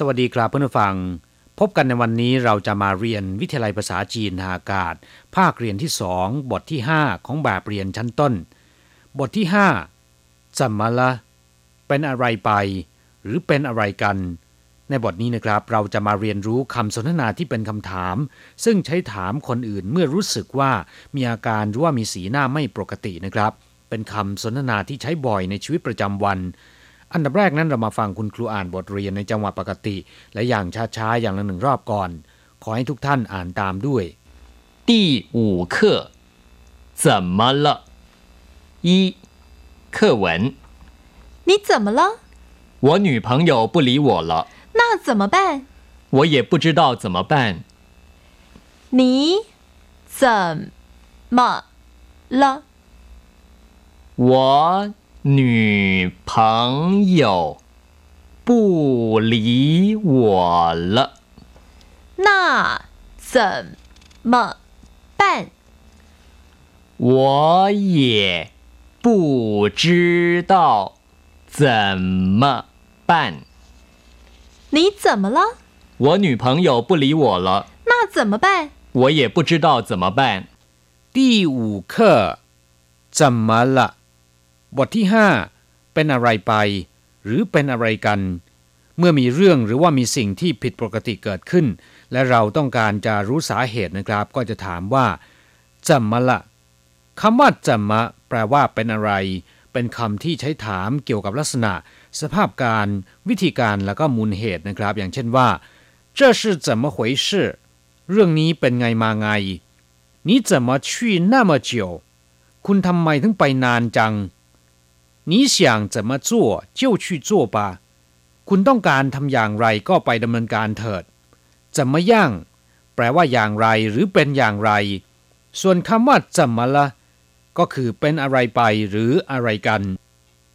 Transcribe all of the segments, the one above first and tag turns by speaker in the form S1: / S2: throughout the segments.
S1: สวัสดีครับเพื่อนผู้ฟัง พบกันในวันนี้เราจะมาเรียนวิทยาลัยภาษาจีนทางอากาศ ภาคเรียนที่สองบทที่ 5 ของแบบเรียนชั้นต้น บทที่5จำมาละเป็นอะไรไป หรือเป็นอะไรกัน ในบทนี้นะครับเราจะมาเรียนรู้คำสนทนาที่เป็นคำถาม ซึ่งใช้ถามคนอื่นเมื่อรู้สึกว่ามีอาการหรือว่ามีสีหน้าไม่ปกตินะครับ เป็นคำสนทนาที่ใช้บ่อยในชีวิตประจำวัน อันดับแรกนั้นเรามาฟังคุณครูอ่านบทเรียนในจังหวะปกติ และอย่างช้าๆ อย่างละหนึ่งรอบก่อน ขอให้ทุกท่านอ่านตามด้วย
S2: 第五课，怎么了？一，课文：
S3: 你怎么了？
S2: 我女朋友不理我了，
S3: 那怎么办？
S2: 我也不知道怎么办。
S3: 你怎么了？
S2: 我 女朋友不理我了，
S3: 那怎么办？
S2: 我也不知道怎么办。
S3: 你怎么了？
S2: 我女朋友不理我了，
S3: 那怎么办？
S2: 我也不知道怎么办。
S1: 第五课怎么了 บทที่ 5 เป็นอะไรไป หรือเป็นอะไรกัน เมื่อมีเรื่องหรือว่ามีสิ่งที่ผิดปกติเกิดขึ้น และเราต้องการจะรู้สาเหตุนะครับ ก็จะถามว่าจำมาละคำว่าจำมะแปลว่าเป็นอะไร เป็นคำที่ใช้ถามเกี่ยวกับลักษณะ สภาพการ วิธีการแล้วก็มูลเหตุนะครับ อย่างเช่นว่า这是怎么回事เรื่องนี้เป็นไงมาไง你怎么去那么久คุณทำไมถึงไปนานจัง 你想怎么做就去做吧คุณต้องการทำอย่างไรก็ไปดำเนินการเถิดจะมาย่างแปลว่าอย่างไรหรือเป็นอย่างไร ส่วนคำว่าจะมาละ ก็คือเป็นอะไรไปหรืออะไรกัน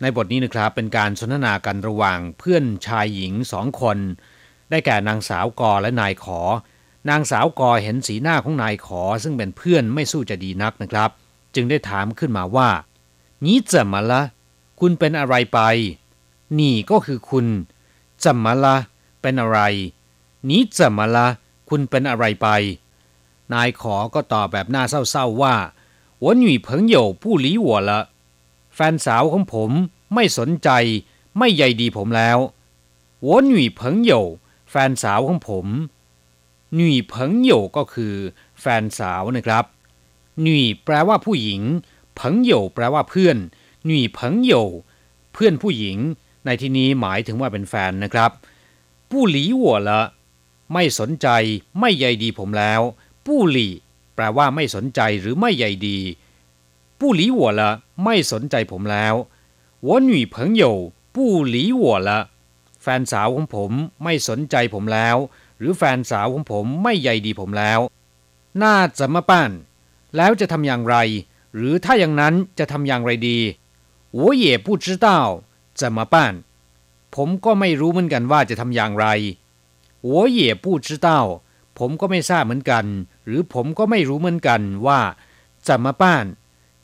S1: ในบทนี้นะครับเป็นการสนทนากันระหว่างเพื่อนชายหญิงสองคน ได้แก่นางสาวกอและนายขอ นางสาวกอเห็นสีหน้าของนายขอ ซึ่งเป็นเพื่อนไม่สู้จะดีนักนะครับ จึงได้ถามขึ้นมาว่านี่จะมาละ คุณเป็นอะไรไป นี่ก็คือคุณจะมาละ เป็นอะไร นี่จะมาละ คุณเป็นอะไรไป นายขอก็ตอบแบบหน้าเศร้าๆว่า我女朋友不理我了แฟนสาวของผมไม่สนใจ ไม่ใยดีผมแล้ว我女朋友แฟนสาวของผมหนุ่ยเพิงโยก็คือ แฟนสาวนะครับหนุ่ยแปลว่าผู้หญิงเพิงโยแปลว่าเพื่อน หนุ่ยเพิงโยเพื่อนผู้หญิง ในที่นี้หมายถึงว่าเป็นแฟนนะครับผู้หลีหัวละไม่สนใจไม่ใยดีผมแล้วผู้หลีแปลว่าไม่สนใจหรือไม่ใยดีผู้หลีหัวละไม่สนใจผมแล้ว我女朋友不理我了แฟนสาวของผมไม่สนใจผมแล้ว หรือแฟนสาวของผมไม่ใยดีผมแล้ว น่าจะมาป้านแล้วจะทำอย่างไร หรือถ้าอย่างนั้นจะทำอย่างไรดี 我也不知道怎么办ผมก็ไม่รู้เหมือนกันว่าจะทำอย่างไร我也不知道ผมก็ไม่ทราบเหมือนกัน หรือผมก็ไม่รู้เหมือนกันว่าจะมาป้าน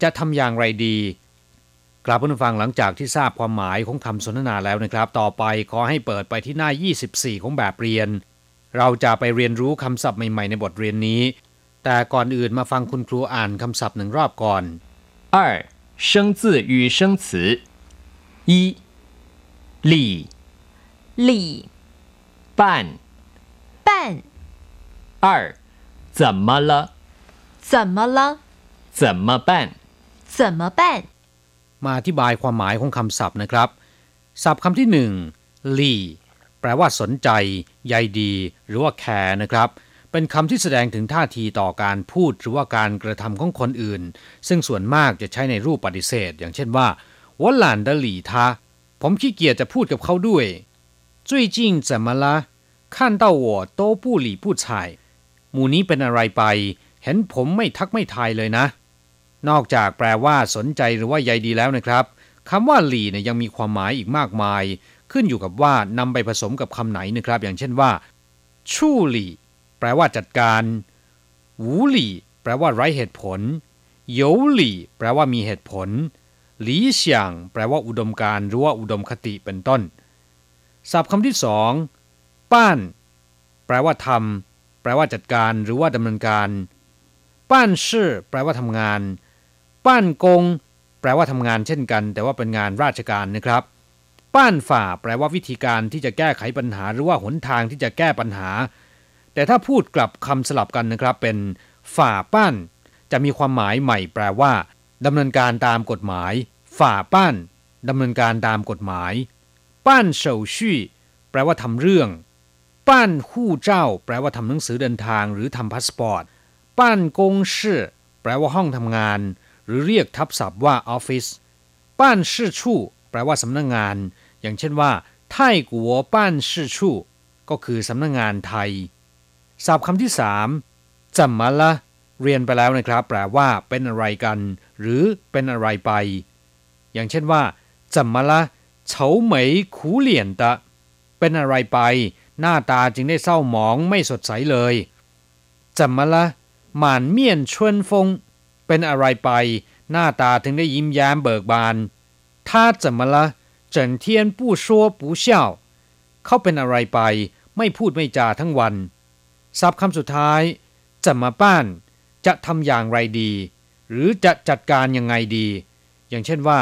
S1: จะทำอย่างไรดี กลับผู้ฟังหลังจากที่ทราบความหมายของคำสนทนาแล้วนะครับ ต่อไปขอให้เปิดไปที่หน้า 24 ของแบบเรียน เราจะไปเรียนรู้คำศัพท์ใหม่ๆในบทเรียนนี้ แต่ก่อนอื่นมาฟังคุณครูอ่านคำศัพท์หนึ่งรอบก่อน
S2: 二， 生字与生词：一，理
S3: 理
S2: 办；
S3: 办
S2: 二，怎么了？
S3: 怎么了？
S2: 怎么办？
S3: 怎么办？
S1: มาอธิบายความหมายของคำศัพท์นะครับ ศัพท์คำที่หนึ่งลีแปลว่าสนใจ ใยดี หรือว่าแคร์นะครับ เป็นคำที่แสดงถึงท่าทีต่อการพูดหรือว่าการกระทำของคนอื่น ซึ่งส่วนมากจะใช้ในรูปปฏิเสธ อย่างเช่นว่า我懒得理他ผมขี้เกียจจะพูดกับเขาด้วย最近怎么了看到我都不理不睬หมู่นี้เป็นอะไรไป เห็นผมไม่ทักไม่ทายเลยนะ นอกจากแปลว่าสนใจหรือว่าใยดีแล้วนะครับคำว่าหลีเนี่ยยังมีความหมายอีกมากมาย ขึ้นอยู่กับว่านำไปผสมกับคำไหนนะครับ อย่างเช่นว่าชู่หลี แปลว่าจัดการหูหลีแปลว่าไร้เหตุผลโยหลีแปลว่ามีเหตุผลหลีเฉียง แปลว่าอุดมการหรือว่าอุดมคติเป็นต้นศัพท์คำที่สองป้าน แปลว่าทำแปลว่าจัดการหรือว่าดำเนินการ ป้านชื่อ แปลว่าทำงาน ป้านกง แปลว่าทำงานเช่นกัน แต่ว่าเป็นงานราชการนะครับ ป้านฝ่า แปลว่าวิธีการที่จะแก้ไขปัญหา หรือว่าหนทางที่จะแก้ปัญหา แต่ถ้าพูดกลับคำสลับกันนะครับเป็นฝ่าป้านจะมีความหมายใหม่แปลว่าดำเนินการตามกฎหมาย ฝ่าป้านดำเนินการตามกฎหมาย ป้านเฉาชี่แปลว่าทำเรื่อง ป้านหู้เจ้า แปลว่าทำหนังสือเดินทาง หรือทำพาสปอร์ต ป้านกงชื่อแปลว่าห้องทำงาน หรือเรียกทับศัพท์ว่าออฟฟิศ ป้านชื่อชู่แปลว่าสำนักงงาน อย่างเช่นว่าไทกัวป้านชื่อชู่ก็คือสำนักงงานไทย ศัพท์คำที่สามจัมาละเรียนไปแล้วนะครับ แปลว่า เป็นอะไรกัน หรือเป็นอะไรไป อย่างเช่นว่าจัมาละเฉาเหมยขูเหลี่ยนตะ เป็นอะไรไป หน้าตาจึงได้เศร้าหมองไม่สดใสเลยจัมาละหมานเมียนชวนฟง เป็นอะไรไป หน้าตาถึงได้ยิ้มแย้มเบิกบานถ้าจัมาละ整天不说不笑เขาเป็นอะไรไป ไม่พูดไม่จาทั้งวัน ศัพท์คำสุดท้ายจะมาบ้าน จะทำอย่างไรดี หรือจะจัดการยังไงดี อย่างเช่นว่า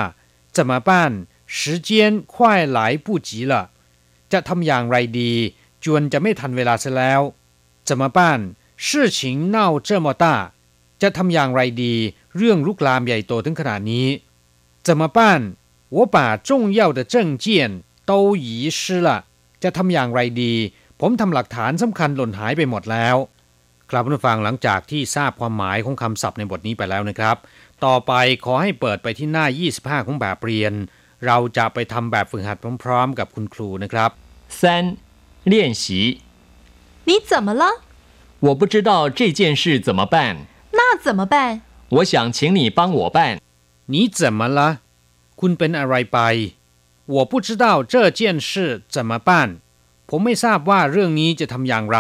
S1: จะมาบ้าน时间快来不及了จะทำอย่างไรดี จวนจะไม่ทันเวลาซะแล้วจะมาบ้าน事情闹这么大จะทำอย่างไรดี เรื่องลุกลามใหญ่โตถึงขนาดนี้怎么办我把重要的证件都遗失了จะทำอย่างไรดี ผมทำหลักฐานสำคัญหล่นหายไปหมดแล้ว ครับผู้ฟังหลังจากที่ทราบความหมายของคำศัพท์ในบทนี้ไปแล้วนะครับ ต่อไปขอให้เปิดไปที่หน้า 25 ของแบบเรียน เราจะไปทำแบบฝึกหัดพร้อมๆ กับคุณครูนะครับ
S2: 三、练习。
S3: 你怎么了？
S2: 我不知道这件事怎么办，
S3: 那怎么办？
S2: 我想请你帮我办。
S1: 你怎么了คุณเป็นอะไรไป我不知道这件事怎么办 ผมไม่ทราบว่าเรื่องนี้จะทำอย่างไร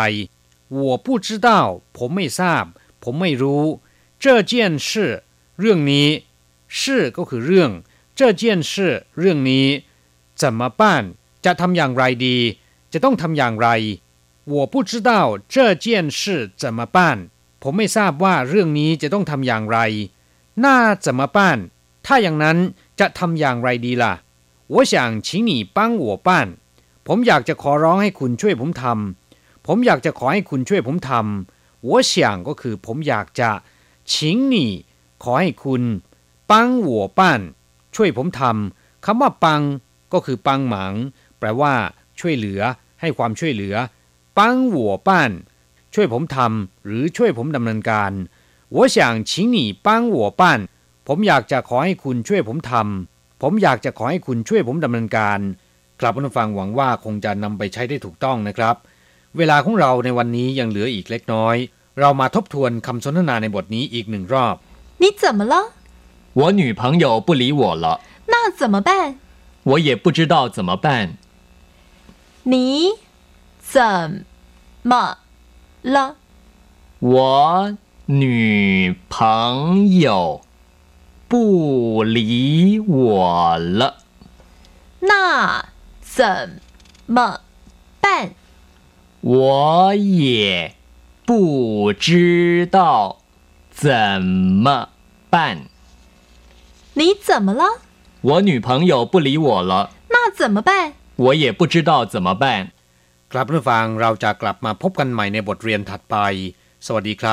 S1: 我不知道ผมไม่ทราบ ผมไม่รู้这件事เรื่องนี้事ก็คือเรื่อง这件事เรื่องนี้怎么办จะทำอย่างไรดี จะต้องทำอย่างไร我不知道这件事怎么办ผมไม่ทราบว่าเรื่องนี้จะต้องทำอย่างไร那怎么办ถ้าอย่างนั้นจะทำอย่างไรดีล่ะ我想请你帮我办 ผมอยากจะขอร้องให้คุณช่วยผมทำผมอยากจะขอให้คุณช่วยผมทำ我想ก็คือผมอยากจะ请你ขอให้คุณ帮我办ช่วยผมทำคำว่าปัง ก็คือปังหมัง แปลว่า ช่วยเหลือ ให้ความช่วยเหลือ帮我办ช่วยผมทำหรือช่วยผมดำเนินการ我想请你帮我办ผมอยากจะขอให้คุณช่วยผมทำ ผมอยากจะขอให้คุณช่วยผมดำเนินการ กลับผู้ฟังหวังว่าคงจะนำไปใช้ได้ถูกต้องนะครับ เวลาของเราในวันนี้ยังเหลืออีกเล็กน้อย เรามาทบทวนคำสนทนาในบทนี้อีกหนึ่งรอบ
S3: 你怎么了？
S2: 我女朋友不理我了，
S3: 那怎么办？
S2: 我也不知道怎么办。
S3: 你怎么了？
S2: 我女朋友不理我了，
S3: 那 怎么办？
S2: 我也不知道怎么办。
S3: 你怎么了？
S2: 我女朋友不理我了，
S3: 那怎么办？
S2: 我也不知道怎么办。
S1: ครับผู้ฟังเราจะกลับมาพบกันใหม่ในบทเรียนถัดไป สวัสดีครับ